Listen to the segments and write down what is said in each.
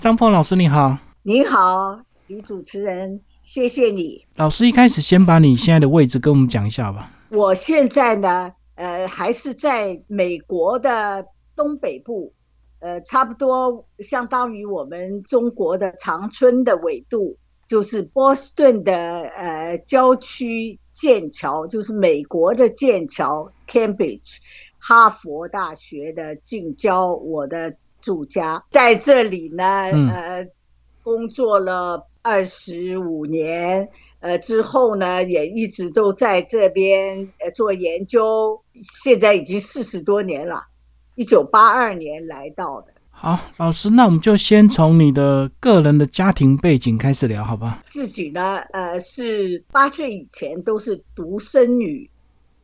张凤老师你好，你好，女主持人，谢谢你。老师一开始先把你现在的位置跟我们讲一下吧。我现在呢，呃，还是在美国的东北部，呃，差不多相当于我们中国的长春的纬度，就是波士顿的呃郊区剑桥，就是美国的剑桥 （Cambridge），哈佛大学的近郊，我的。住家在这里呢，呃，工作了二十五年，呃，之后呢，也一直都在这边呃做研究，现在已经四十多年了，一九八二年来到的。好，老师，那我们就先从你的个人的家庭背景开始聊，好吧？自己呢，呃，是八岁以前都是独生女，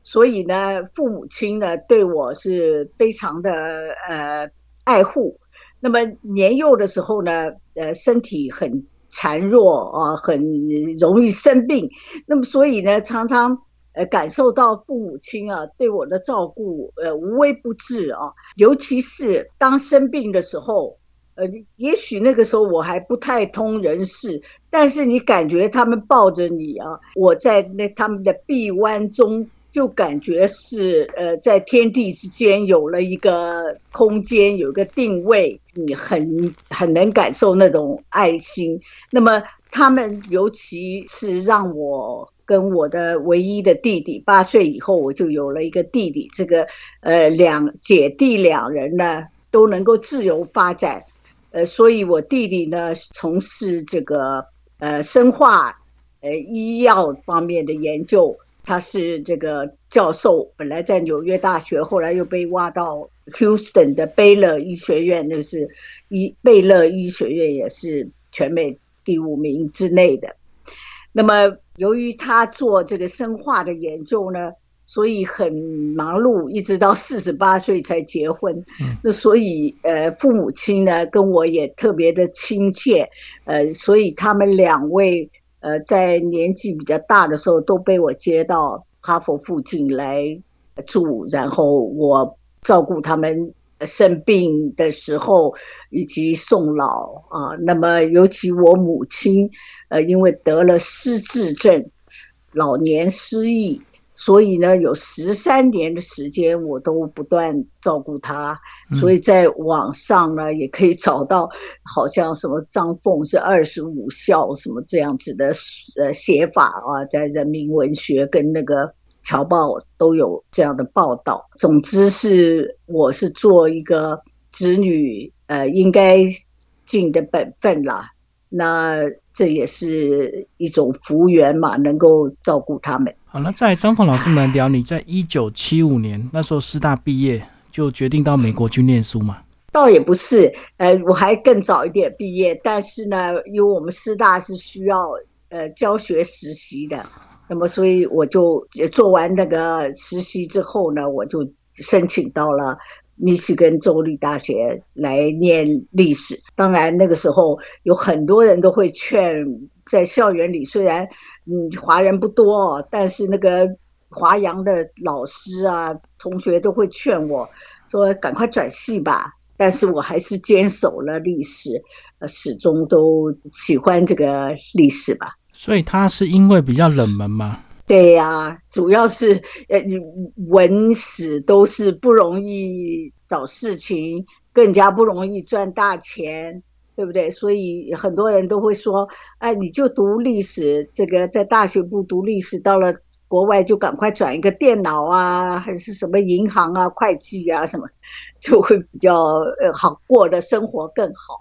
所以呢，父母亲呢对我是非常的呃。爱护，那么年幼的时候呢，呃，身体很孱弱啊，很容易生病。那么所以呢，常常呃感受到父母亲啊对我的照顾呃无微不至啊。尤其是当生病的时候，呃，也许那个时候我还不太通人事，但是你感觉他们抱着你啊，我在那他们的臂弯中。就感觉是呃，在天地之间有了一个空间，有个定位，你很很能感受那种爱心。那么他们尤其是让我跟我的唯一的弟弟，八岁以后我就有了一个弟弟，这个呃两姐弟两人呢都能够自由发展，呃，所以我弟弟呢从事这个呃生化呃医药方面的研究。他是这个教授，本来在纽约大学，后来又被挖到 Houston 的贝勒医学院，那是医贝勒医学院也是全美第五名之内的。那么，由于他做这个生化的研究呢，所以很忙碌，一直到四十八岁才结婚。那所以，呃，父母亲呢跟我也特别的亲切，呃，所以他们两位。呃，在年纪比较大的时候，都被我接到哈佛附近来住，然后我照顾他们生病的时候以及送老啊。那么，尤其我母亲，呃，因为得了失智症，老年失忆。所以呢，有十三年的时间，我都不断照顾他。所以在网上呢，也可以找到，好像什么张凤是二十五孝什么这样子的呃写法啊，在人民文学跟那个侨报都有这样的报道。总之是，我是做一个子女呃应该尽的本分啦。那这也是一种福缘嘛，能够照顾他们。好，那在张凤老师们聊，你在一九七五年那时候师大毕业，就决定到美国去念书嘛？倒也不是，呃，我还更早一点毕业，但是呢，因为我们师大是需要呃教学实习的，那么所以我就做完那个实习之后呢，我就申请到了。密西根州立大学来念历史，当然那个时候有很多人都会劝，在校园里虽然嗯华人不多，但是那个华阳的老师啊同学都会劝我说赶快转系吧，但是我还是坚守了历史，呃始终都喜欢这个历史吧。所以他是因为比较冷门吗？对呀，主要是呃，你文史都是不容易找事情，更加不容易赚大钱，对不对？所以很多人都会说，哎，你就读历史，这个在大学不读历史，到了国外就赶快转一个电脑啊，还是什么银行啊、会计啊什么，就会比较呃好过的生活更好。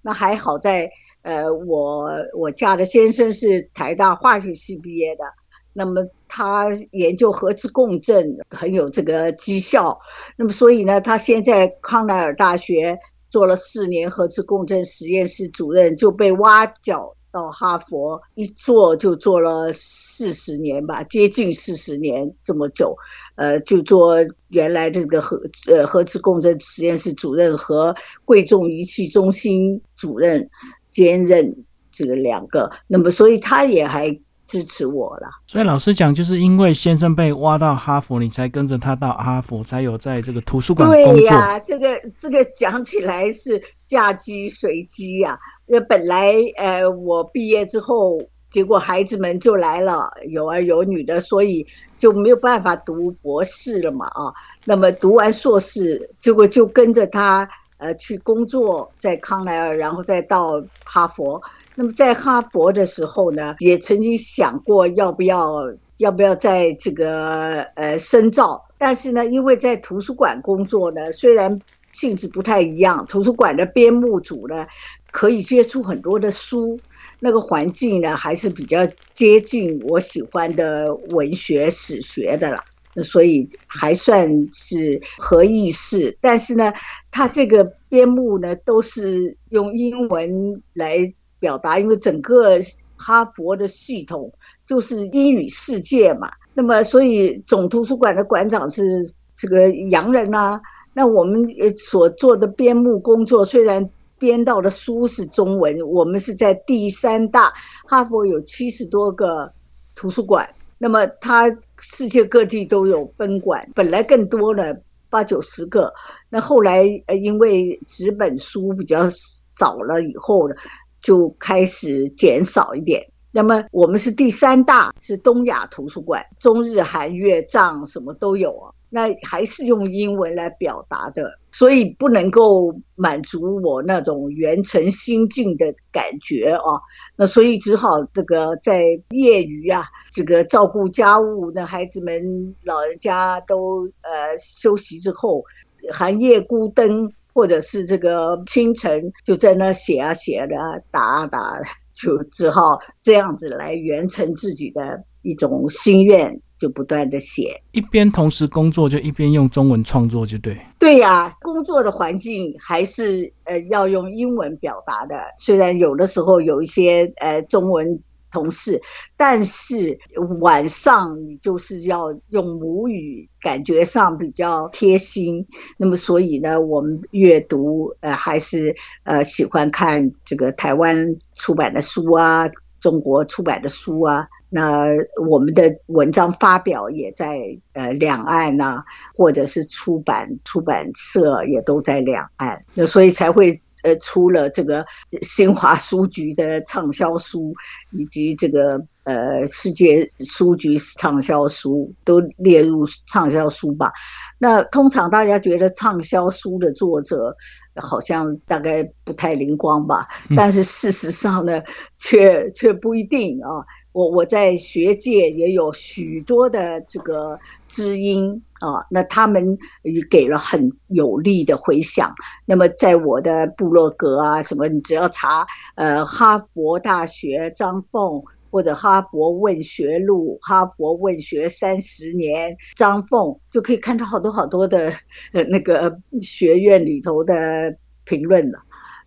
那还好在呃，我我嫁的先生是台大化学系毕业的。那么他研究核磁共振很有这个绩效，那么所以呢，他现在康奈尔大学做了四年核磁共振实验室主任，就被挖角到哈佛，一做就做了四十年吧，接近四十年这么久，呃，就做原来这个核呃核磁共振实验室主任和贵重仪器中心主任兼任这个两个，那么所以他也还。支持我了。所以老师讲，就是因为先生被挖到哈佛，你才跟着他到哈佛，才有在这个图书馆工作。对呀，这个这个讲起来是嫁鸡随鸡呀。那本来呃，我毕业之后。结果孩子们就来了，有儿有女的，所以就没有办法读博士了嘛啊。那么读完硕士，结果就跟着他呃去工作，在康奈尔，然后再到哈佛。那么在哈佛的时候呢，也曾经想过要不要要不要在这个呃深造，但是呢，因为在图书馆工作呢，虽然性质不太一样，图书馆的编目组呢可以接触很多的书。那个环境呢，还是比较接近我喜欢的文学史学的了，所以还算是合意式。但是呢，它这个编目呢，都是用英文来表达，因为整个哈佛的系统就是英语世界嘛。那么，所以总图书馆的馆长是这个洋人啊。那我们所做的编目工作虽然。编到的书是中文，我们是在第三大哈佛有七十多个图书馆，那么它世界各地都有分馆，本来更多了八九十个，那后来因为纸本书比较少了以后呢，就开始减少一点。那么我们是第三大，是东亚图书馆，中日韩越藏什么都有啊。那还是用英文来表达的，所以不能够满足我那种元成心境的感觉啊。那所以只好这个在业余啊，这个照顾家务，那孩子们老人家都呃休息之后，寒夜孤灯，或者是这个清晨就在那写啊写的，打啊打，就只好这样子来完成自己的一种心愿。就不断的写，一边同时工作，就一边用中文创作，就对。对呀，工作的环境还是呃要用英文表达的。虽然有的时候有一些呃中文同事，但是晚上你就是要用母语，感觉上比较贴心。那么所以呢，我们阅读呃还是呃喜欢看这个台湾出版的书啊，中国出版的书啊。那我们的文章发表也在呃两岸呐，或者是出版出版社也都在两岸，那所以才会呃出了这个新华书局的畅销书，以及这个呃世界书局畅销书都列入畅销书吧。那通常大家觉得畅销书的作者好像大概不太灵光吧，但是事实上呢，却却不一定啊。我我在学界也有许多的这个知音啊，那他们也给了很有力的回响。那么在我的部落格啊，什么你只要查呃哈佛大学张凤或者哈佛问学录、哈佛问学三十年张凤，就可以看到好多好多的呃那个学院里头的评论了。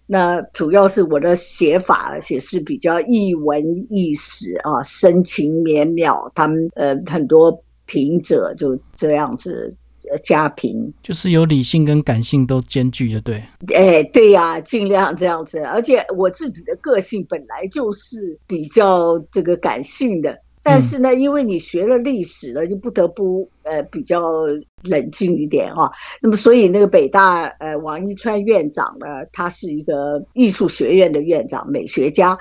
那主要是我的写法，而且是比较一文一史啊，深情绵邈。他们呃很多评者就这样子家贫，就是有理性跟感性都兼具的，对。哎，对呀，尽量这样子。而且我自己的个性本来就是比较这个感性的。但是呢，因为你学了历史了，就不得不呃比较冷静一点啊。那么，所以那个北大呃王一川院长呢，他是一个艺术学院的院长，美学家，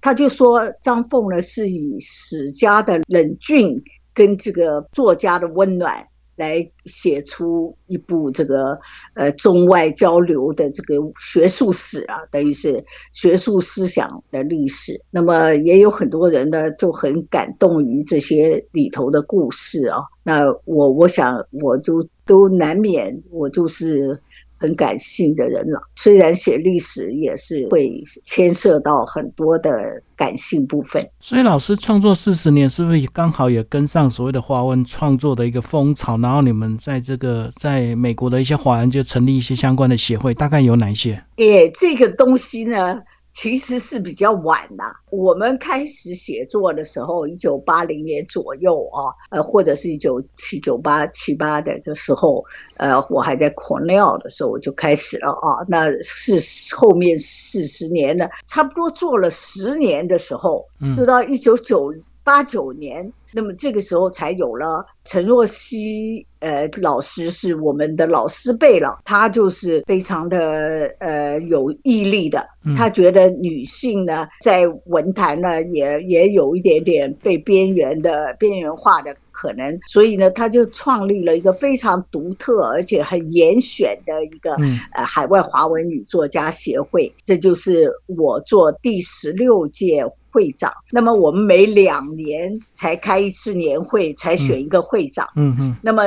他就说张凤呢是以史家的冷峻跟这个作家的温暖。来写出一部这个呃中外交流的这个学术史啊，等于是学术思想的历史。那么也有很多人呢就很感动于这些里头的故事啊。那我我想我就都难免我就是。很感性的人了，虽然写历史也是会牵涉到很多的感性部分。所以老师创作四十年，是不是也刚好也跟上所谓的华文创作的一个风潮？然后你们在这个在美国的一些华人就成立一些相关的协会，大概有哪一些？诶，这个东西呢？其实是比较晚的。我们开始写作的时候，一九八零年左右啊，呃，或者是一九七九八七八的这时候，呃，我还在 Cornell 的时候，我就开始了啊。那是后面四十年了，差不多做了十年的时候，就到一九九。八九年，那么这个时候才有了陈若曦呃老师是我们的老师辈了，他就是非常的呃有毅力的，他觉得女性呢在文坛呢也也有一点点被边缘的边缘化的。可能，所以呢，他就创立了一个非常独特而且很严选的一个呃海外华文女作家协会，这就是我做第十六届会长。那么我们每两年才开一次年会，才选一个会长。嗯嗯。那么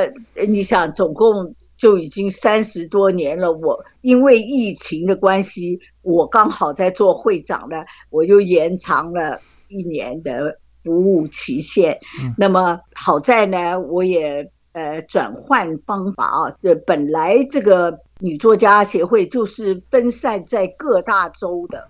你想，总共就已经三十多年了。我因为疫情的关系，我刚好在做会长呢，我就延长了一年的。服务期限，那么好在呢，我也呃转换方法啊，这本来这个女作家协会就是分散在各大洲的，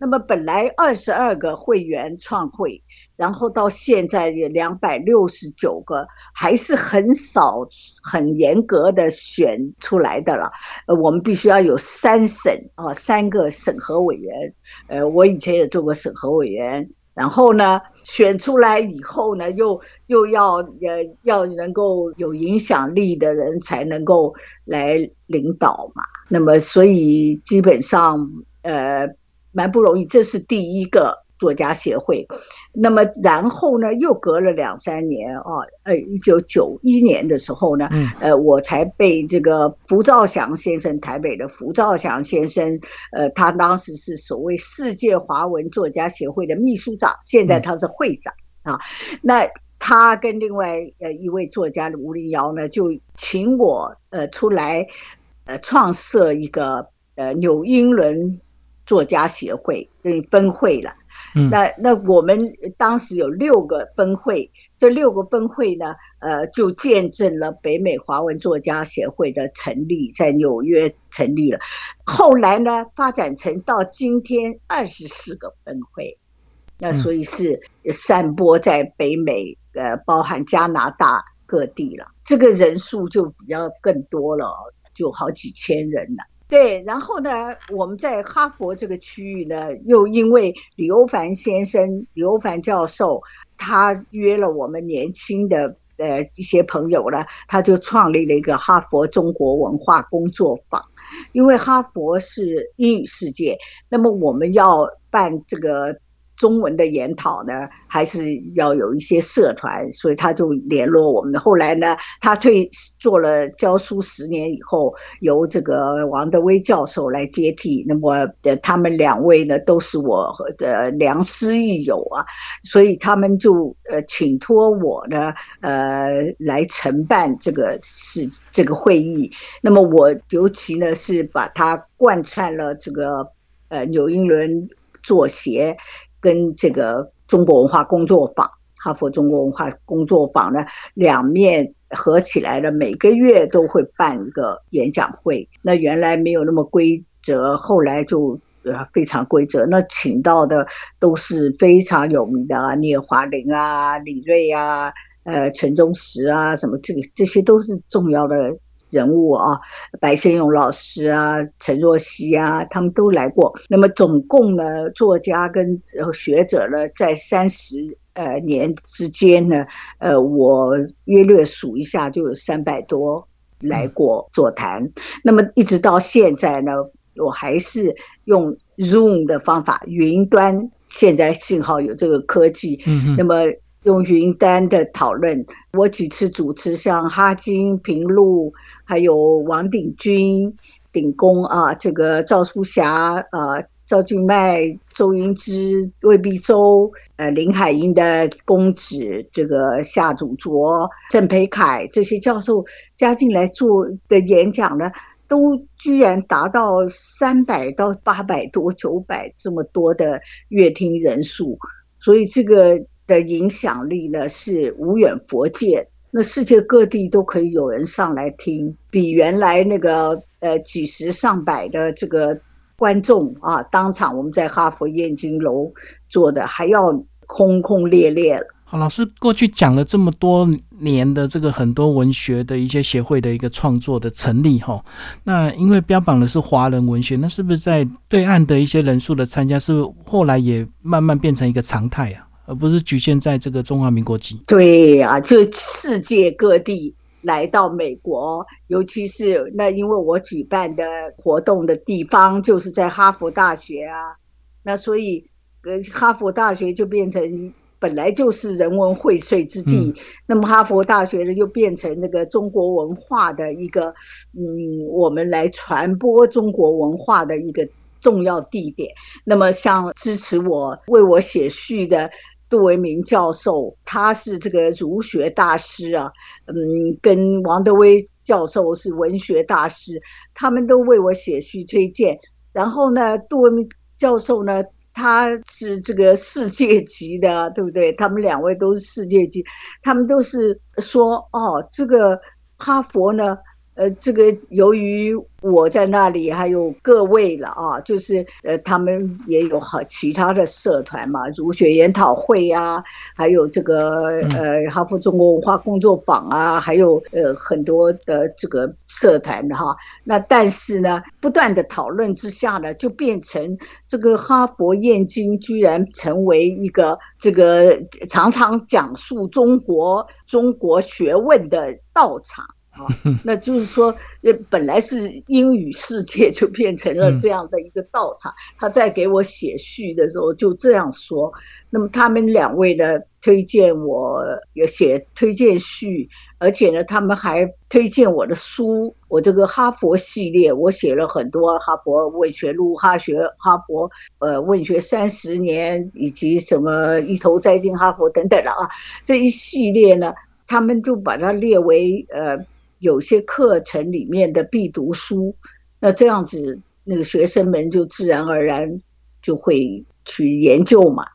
那么本来二十二个会员创会，然后到现在也两百六十九个，还是很少很严格的选出来的了，呃我们必须要有三审啊，三个审核委员，呃我以前也做过审核委员。然后呢，选出来以后呢，又又要呃要能够有影响力的人才能够来领导嘛。那么，所以基本上呃蛮不容易。这是第一个。作家协会，那么然后呢，又隔了两三年啊，呃，一九九一年的时候呢，呃，我才被这个福兆祥先生，台北的福兆祥先生，呃，他当时是所谓世界华文作家协会的秘书长，现在他是会长啊。那他跟另外呃一位作家吴林瑶呢，就请我呃出来，呃，创设一个呃纽英伦作家协会，等分会了。那那我们当时有六个分会，这六个分会呢，呃，就见证了北美华文作家协会的成立，在纽约成立了。后来呢，发展成到今天二十四个分会，那所以是散播在北美，呃，包含加拿大各地了。这个人数就比较更多了，就好几千人了。对，然后呢，我们在哈佛这个区域呢，又因为李欧凡先生、李欧凡教授，他约了我们年轻的呃一些朋友呢，他就创立了一个哈佛中国文化工作坊。因为哈佛是英语世界，那么我们要办这个。中文的研讨呢，还是要有一些社团，所以他就联络我们。后来呢，他退做了教书十年以后，由这个王德威教授来接替。那么，他们两位呢，都是我的良师益友啊，所以他们就呃请托我呢，呃来承办这个是这个会议。那么我尤其呢是把它贯穿了这个呃纽英伦作协。跟这个中国文化工作坊，哈佛中国文化工作坊呢，两面合起来的，每个月都会办一个演讲会。那原来没有那么规则，后来就呃非常规则。那请到的都是非常有名的啊，聂华苓啊、李瑞啊、呃陈忠实啊，什么这个这些都是重要的。人物啊，白先勇老师啊，陈若曦啊，他们都来过。那么总共呢，作家跟学者呢，在三十呃年之间呢，呃，我约略数一下，就有三百多来过座谈。那么一直到现在呢，我还是用 Zoom 的方法，云端。现在幸好有这个科技，嗯那么。用云端的讨论，我几次主持像哈金、平路，还有王鼎钧、鼎公啊，这个赵淑霞啊、赵俊迈、周云之、魏必周，呃，林海音的公子，这个夏祖卓、郑培凯这些教授加进来做的演讲呢，都居然达到三百到八百多、九百这么多的阅听人数，所以这个。的影响力呢是无远佛界，那世界各地都可以有人上来听，比原来那个呃几十上百的这个观众啊，当场我们在哈佛燕京楼做的还要轰轰烈烈。好，老师过去讲了这么多年的这个很多文学的一些协会的一个创作的成立哈，那因为标榜的是华人文学，那是不是在对岸的一些人数的参加，是不是后来也慢慢变成一个常态啊？而不是局限在这个中华民国籍。对呀，就世界各地来到美国，尤其是那因为我举办的活动的地方就是在哈佛大学啊，那所以呃哈佛大学就变成。本来就是人文荟萃之地，那么哈佛大学呢，又变成那个中国文化的一个，嗯，我们来传播中国文化的一个重要地点。那么，像支持我为我写序的杜维明教授，他是这个儒学大师啊，嗯，跟王德威教授是文学大师，他们都为我写序推荐。然后呢，杜维明教授呢？他是这个世界级的，对不对？他们两位都是世界级，他们都是说哦，这个哈佛呢。呃，这个由于我在那里，还有各位了啊，就是呃，他们也有好其他的社团嘛，儒学研讨会呀，还有这个呃哈佛中国文化工作坊啊，还有呃很多的这个社团的哈。那但是呢，不断的讨论之下呢，就变成这个哈佛燕京居然成为一个这个常常讲述中国中国学问的道场。那就是说，呃，本来是英语世界，就变成了这样的一个道场。他在给我写序的时候就这样说。那么他们两位呢，推荐我有写推荐序，而且呢，他们还推荐我的书。我这个哈佛系列，我写了很多哈佛文学录、哈学哈佛呃文学三十年，以及什么一头栽进哈佛等等的啊，这一系列呢，他们就把它列为呃。有些课程里面的必读书，那这样子，那个学生们就自然而然就会去研究嘛，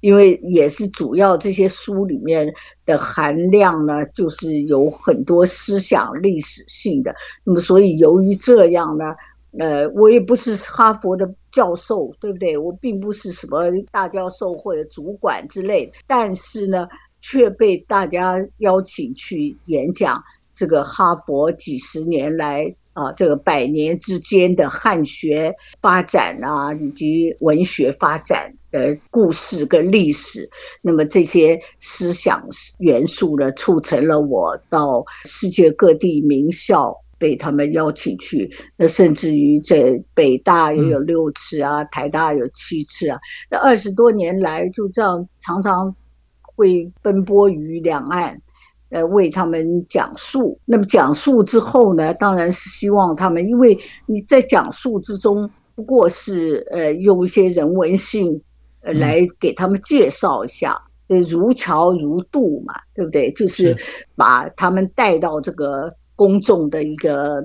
因为也是主要这些书里面的含量呢，就是有很多思想历史性的。那么，所以由于这样呢，呃，我也不是哈佛的教授，对不对？我并不是什么大教授或者主管之类，但是呢，却被大家邀请去演讲。这个哈佛几十年来啊，这个百年之间的汉学发展啊，以及文学发展的故事跟历史，那么这些思想元素呢，促成了我到世界各地名校被他们邀请去。那甚至于在北大也有六次啊，台大有七次啊。那二十多年来就这样，常常会奔波于两岸。呃，为他们讲述。那么讲述之后呢，当然是希望他们，因为你在讲述之中，不过是呃用一些人文性，呃来给他们介绍一下，呃如桥如渡嘛，对不对？就是把他们带到这个公众的一个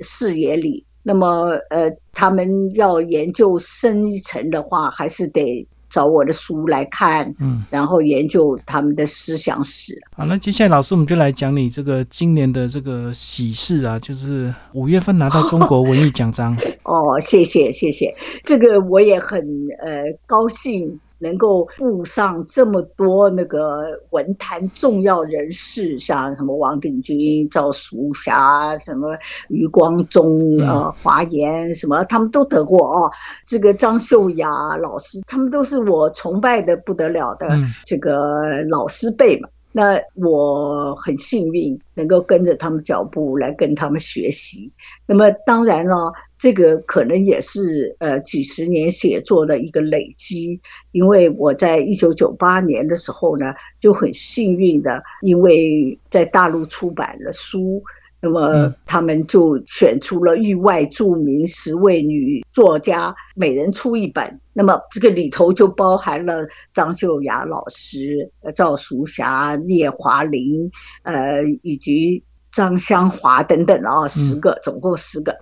视野里。那么呃，他们要研究深一层的话，还是得。找我的书来看，嗯，然后研究他们的思想史。好，那接下来老师我们就来讲你这个今年的这个喜事啊，就是五月份拿到中国文艺奖章。哦，谢谢谢谢，这个我也很呃高兴。能够布上这么多那个文坛重要人士，像什么王鼎钧、赵淑霞、什么余光中、呃华严，什么他们都得过哦。这个张秀雅老师，他们都是我崇拜的不得了的这个老师辈嘛。那我很幸运能够跟着他们脚步来跟他们学习。那么当然了，这个可能也是呃几十年写作的一个累积。因为我在一九九八年的时候呢，就很幸运的，因为在大陆出版了书。那么他们就选出了域外著名十位女作家，每人出一本。那么这个里头就包含了张秀雅老师、赵淑霞、聂华苓，呃，以及张香华等等啊，十个，总共十个。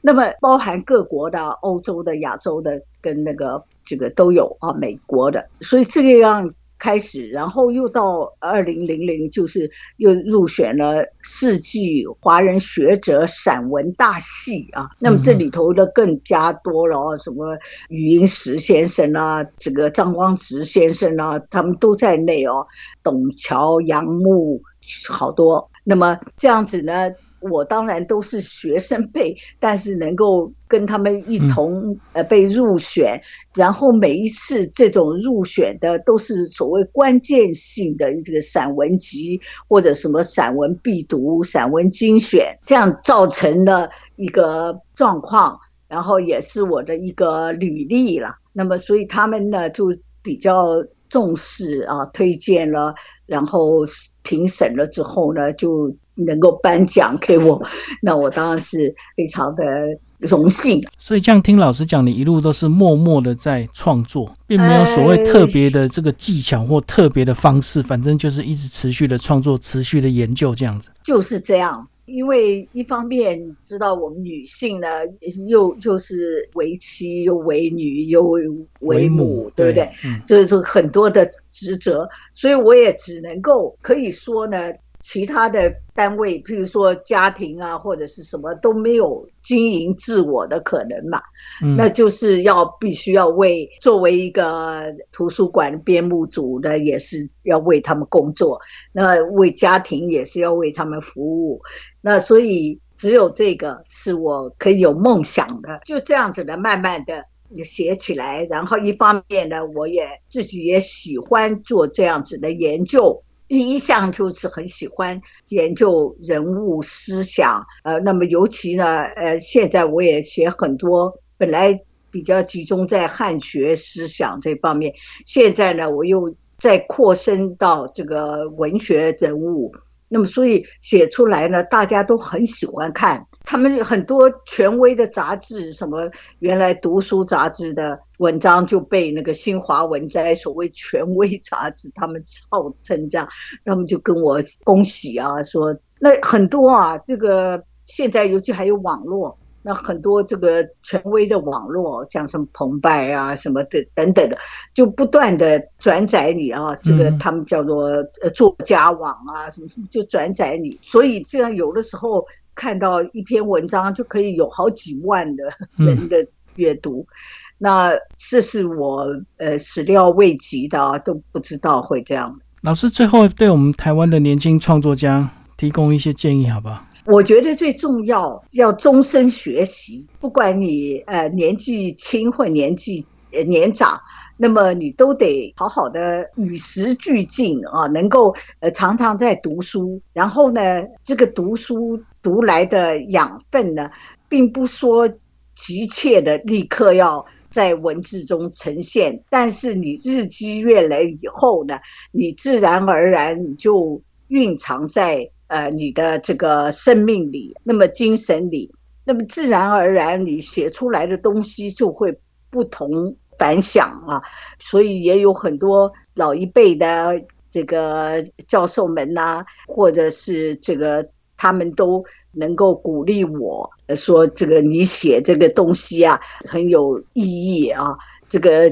那么包含各国的、欧洲的、亚洲的，跟那个这个都有啊，美国的。所以这个样。开始，然后又到二零零零，就是又入选了世纪华人学者散文大系啊。那么这里头的更加多了哦，什么余英时先生啊，这个张光直先生啊，他们都在内哦。董桥、杨牧，好多。那么这样子呢，我当然都是学生辈，但是能够跟他们一同呃被入选，然后每一次这种入选的都是所谓关键性的这个散文集或者什么散文必读、散文精选，这样造成的一个状况，然后也是我的一个履历了。那么，所以他们呢就比较重视啊，推荐了，然后评审了之后呢就。能够颁奖给我，那我当然是非常的荣幸。所以这样听老师讲，你一路都是默默的在创作，并没有所谓特别的这个技巧或特别的方式，反正就是一直持续的创作、持续的研究这样子。就是这样，因为一方面知道我们女性呢，又又是为妻又为女又为母，对不对？这是很多的职责，所以我也只能够可以说呢。其他的单位，譬如说家庭啊，或者是什么都没有经营自我的可能嘛，那就是要必须要为作为一个图书馆编目组的，也是要为他们工作，那为家庭也是要为他们服务，那所以只有这个是我可以有梦想的，就这样子的，慢慢的写起来，然后一方面呢，我也自己也喜欢做这样子的研究。一向就是很喜欢研究人物思想，呃，那么尤其呢，呃，现在我也写很多，本来比较集中在汉学思想这方面，现在呢，我又再扩深到这个文学人物。那么，所以写出来呢，大家都很喜欢看。他们很多权威的杂志，什么原来读书杂志的文章就被那个新华文摘所谓权威杂志，他们号称这样，他们就跟我恭喜啊，说那很多啊，这个现在尤其还有网络。那很多这个权威的网络，像什么澎湃啊、什么的等等的，就不断的转载你啊，这个他们叫做呃作家网啊，什么什么就转载你，所以这样有的时候看到一篇文章就可以有好几万的人的阅读，那这是我呃始料未及的，都不知道会这样。老师最后对我们台湾的年轻创作家提供一些建议，好不好？我觉得最重要要终身学习，不管你呃年纪轻或年纪年长，那么你都得好好的与时俱进啊，能够呃常常在读书。然后呢，这个读书读来的养分呢，并不说急切的立刻要在文字中呈现，但是你日积月累以后呢，你自然而然你就蕴藏在。呃，你的这个生命里，那么精神里，那么自然而然，你写出来的东西就会不同凡响啊。所以也有很多老一辈的这个教授们呐，或者是这个他们都能够鼓励我说，这个你写这个东西啊很有意义啊，这个。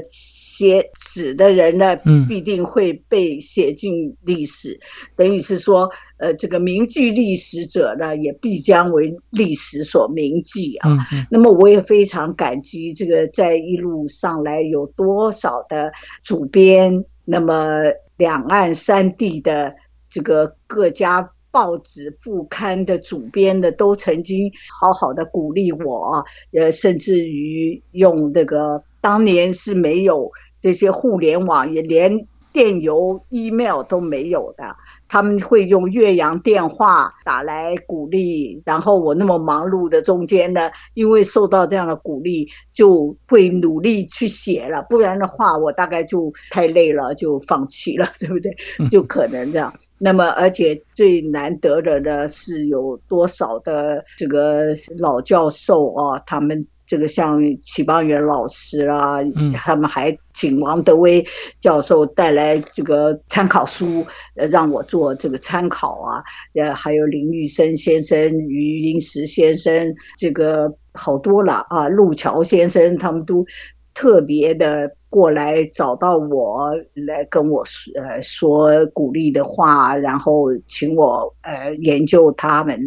写纸的人呢，必定会被写进历史，等于是说，呃，这个铭记历史者呢，也必将为历史所铭记啊。那么，我也非常感激这个在一路上来有多少的主编，那么两岸三地的这个各家报纸副刊的主编的，都曾经好好的鼓励我，呃，甚至于用这个当年是没有。这些互联网也连电邮、email 都没有的，他们会用岳阳电话打来鼓励。然后我那么忙碌的中间呢，因为受到这样的鼓励，就会努力去写了。不然的话，我大概就太累了，就放弃了，对不对？就可能这样。那么，而且最难得的呢，是有多少的这个老教授啊，他们。这个像启邦元老师啊，他们还请王德威教授带来这个参考书，呃，让我做这个参考啊。呃，还有林玉生先生、余英时先生，这个好多了啊。陆桥先生他们都特别的过来找到我来跟我说呃说鼓励的话，然后请我呃研究他们。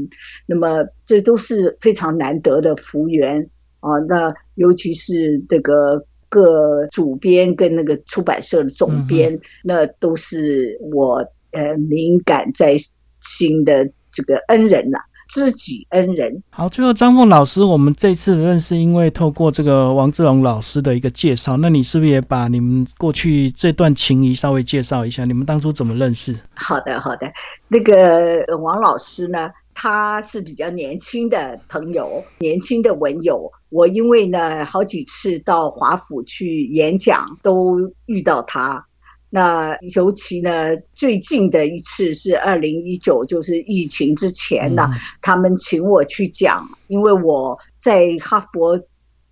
那么这都是非常难得的福缘。啊，那尤其是这个各主编跟那个出版社的总编，那都是我呃敏感在心的这个恩人呐。知己恩人。好，最后张凤老师，我们这次认识，因为透过这个王志龙老师的一个介绍，那你是不是也把你们过去这段情谊稍微介绍一下？你们当初怎么认识？好的，好的。那个王老师呢，他是比较年轻的朋友，年轻的文友。我因为呢，好几次到华府去演讲，都遇到他。那尤其呢，最近的一次是二零一九，就是疫情之前呢，他们请我去讲，因为我在哈佛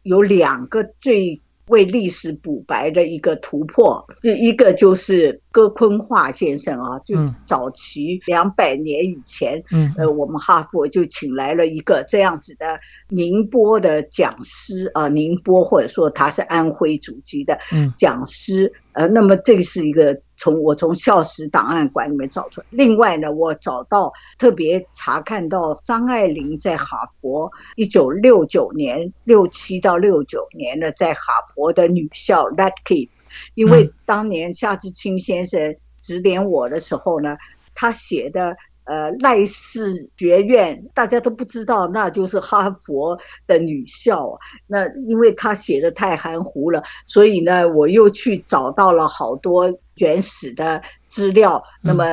有两个最为历史补白的一个突破，就一个就是戈坤化先生啊，就早期两百年以前，呃，我们哈佛就请来了一个这样子的宁波的讲师啊，宁波或者说他是安徽祖籍的讲师。呃，那么这是一个从我从校史档案馆里面找出来。另外呢，我找到特别查看到张爱玲在哈佛一九六九年六七到六九年呢在哈佛的女校 e p 因为当年夏志清先生指点我的时候呢，他写的。呃，赖氏学院大家都不知道，那就是哈佛的女校。那因为他写的太含糊了，所以呢，我又去找到了好多原始的资料。那么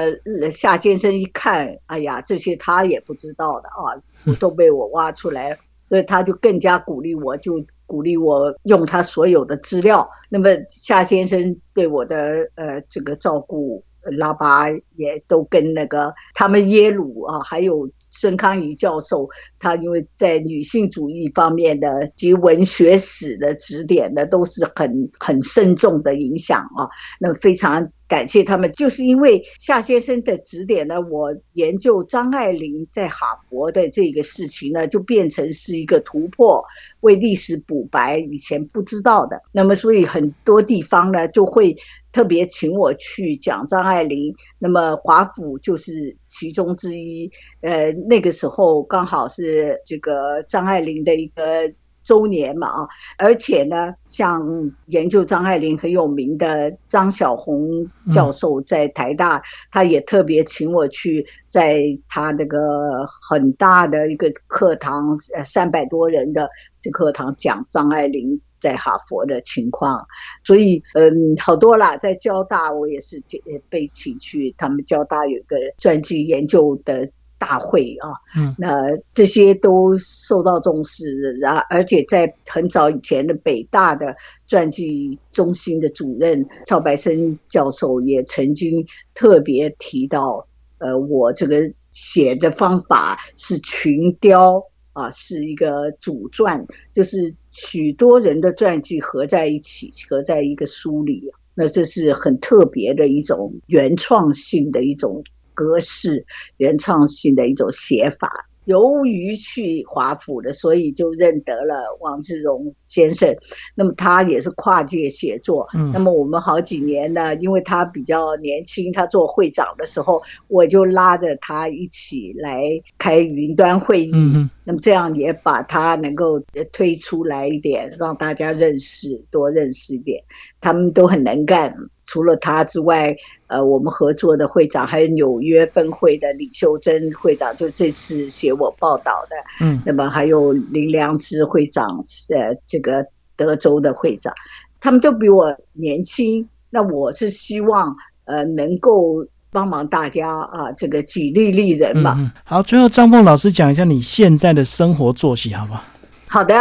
夏先生一看，哎呀，这些他也不知道的啊，都 被我挖出来了，所以他就更加鼓励我，就鼓励我用他所有的资料。那么夏先生对我的呃这个照顾。拉巴也都跟那个他们耶鲁啊，还有孙康怡教授，他因为在女性主义方面的及文学史的指点呢，都是很很慎重的影响啊。那非常感谢他们，就是因为夏先生的指点呢，我研究张爱玲在哈佛的这个事情呢，就变成是一个突破，为历史补白以前不知道的。那么所以很多地方呢，就会。特别请我去讲张爱玲，那么华府就是其中之一。呃，那个时候刚好是这个张爱玲的一个周年嘛啊，而且呢，像研究张爱玲很有名的张小红教授在台大，他也特别请我去，在他那个很大的一个课堂，呃，三百多人的这课堂讲张爱玲。在哈佛的情况，所以嗯，好多啦。在交大，我也是被请去，他们交大有一个传记研究的大会啊。嗯，那这些都受到重视。然而且在很早以前的北大的传记中心的主任赵白生教授也曾经特别提到，呃，我这个写的方法是群雕啊，是一个主传，就是。许多人的传记合在一起，合在一个书里，那这是很特别的一种原创性的一种格式，原创性的一种写法。由于去华府的，所以就认得了王志荣先生。那么他也是跨界写作。那么我们好几年呢，因为他比较年轻，他做会长的时候，我就拉着他一起来开云端会议。那么这样也把他能够推出来一点，让大家认识，多认识一点。他们都很能干。除了他之外，呃，我们合作的会长还有纽约分会的李秀珍会长，就这次写我报道的，嗯，那么还有林良知会长，呃，这个德州的会长，他们都比我年轻。那我是希望，呃，能够帮忙大家啊，这个举例利人嘛。好，最后张凤老师讲一下你现在的生活作息，好不好？好的，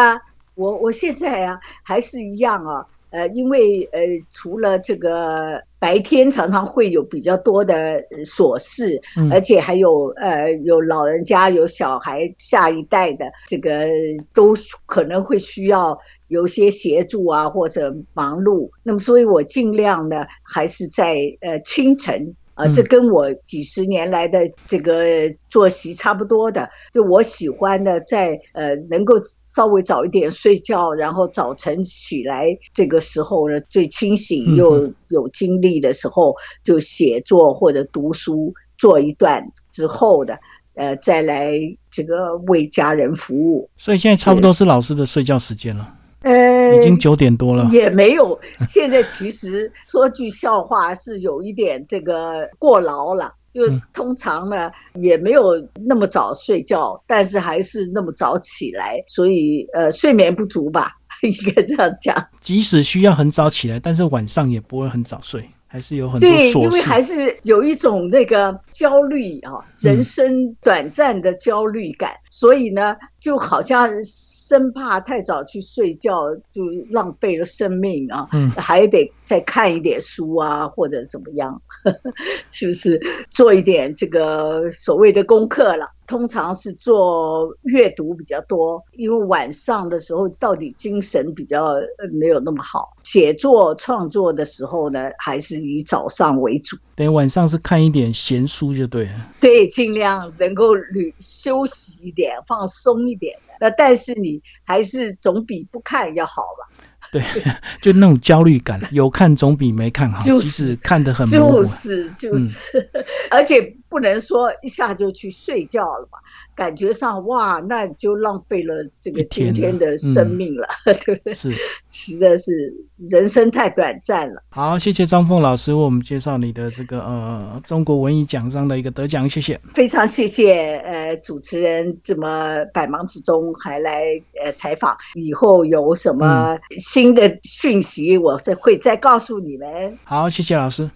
我我现在啊，还是一样啊。呃，因为呃，除了这个白天常常会有比较多的琐事，而且还有呃，有老人家、有小孩、下一代的这个都可能会需要有些协助啊，或者忙碌。那么，所以我尽量呢，还是在呃清晨啊，这跟我几十年来的这个作息差不多的。就我喜欢的，在呃能够。稍微早一点睡觉，然后早晨起来这个时候呢，最清醒又有精力的时候，就写作或者读书，做一段之后的，呃，再来这个为家人服务。所以现在差不多是老师的睡觉时间了。呃，已经九点多了，也没有。现在其实说句笑话，是有一点这个过劳了。就通常呢也没有那么早睡觉，但是还是那么早起来，所以呃睡眠不足吧，应该这样讲。即使需要很早起来，但是晚上也不会很早睡。还是有很多对，因为还是有一种那个焦虑啊，人生短暂的焦虑感，所以呢，就好像生怕太早去睡觉就浪费了生命啊，嗯还得再看一点书啊，或者怎么样，就是做一点这个所谓的功课了。通常是做阅读比较多，因为晚上的时候到底精神比较没有那么好。写作创作的时候呢，还是以早上为主。等晚上是看一点闲书就对了。对，尽量能够旅休息一点，放松一点的。那但是你还是总比不看要好吧？对，就那种焦虑感，有看总比没看好。即使看得很模糊，就是就是，而且不能说一下就去睡觉了嘛。感觉上哇，那就浪费了这个今天的生命了，对不对？是，实在是人生太短暂了。好，谢谢张凤老师为我们介绍你的这个呃中国文艺奖章的一个得奖，谢谢。非常谢谢呃主持人这么百忙之中还来呃采访，以后有什么新的讯息，我再会再告诉你们。好，谢谢老师。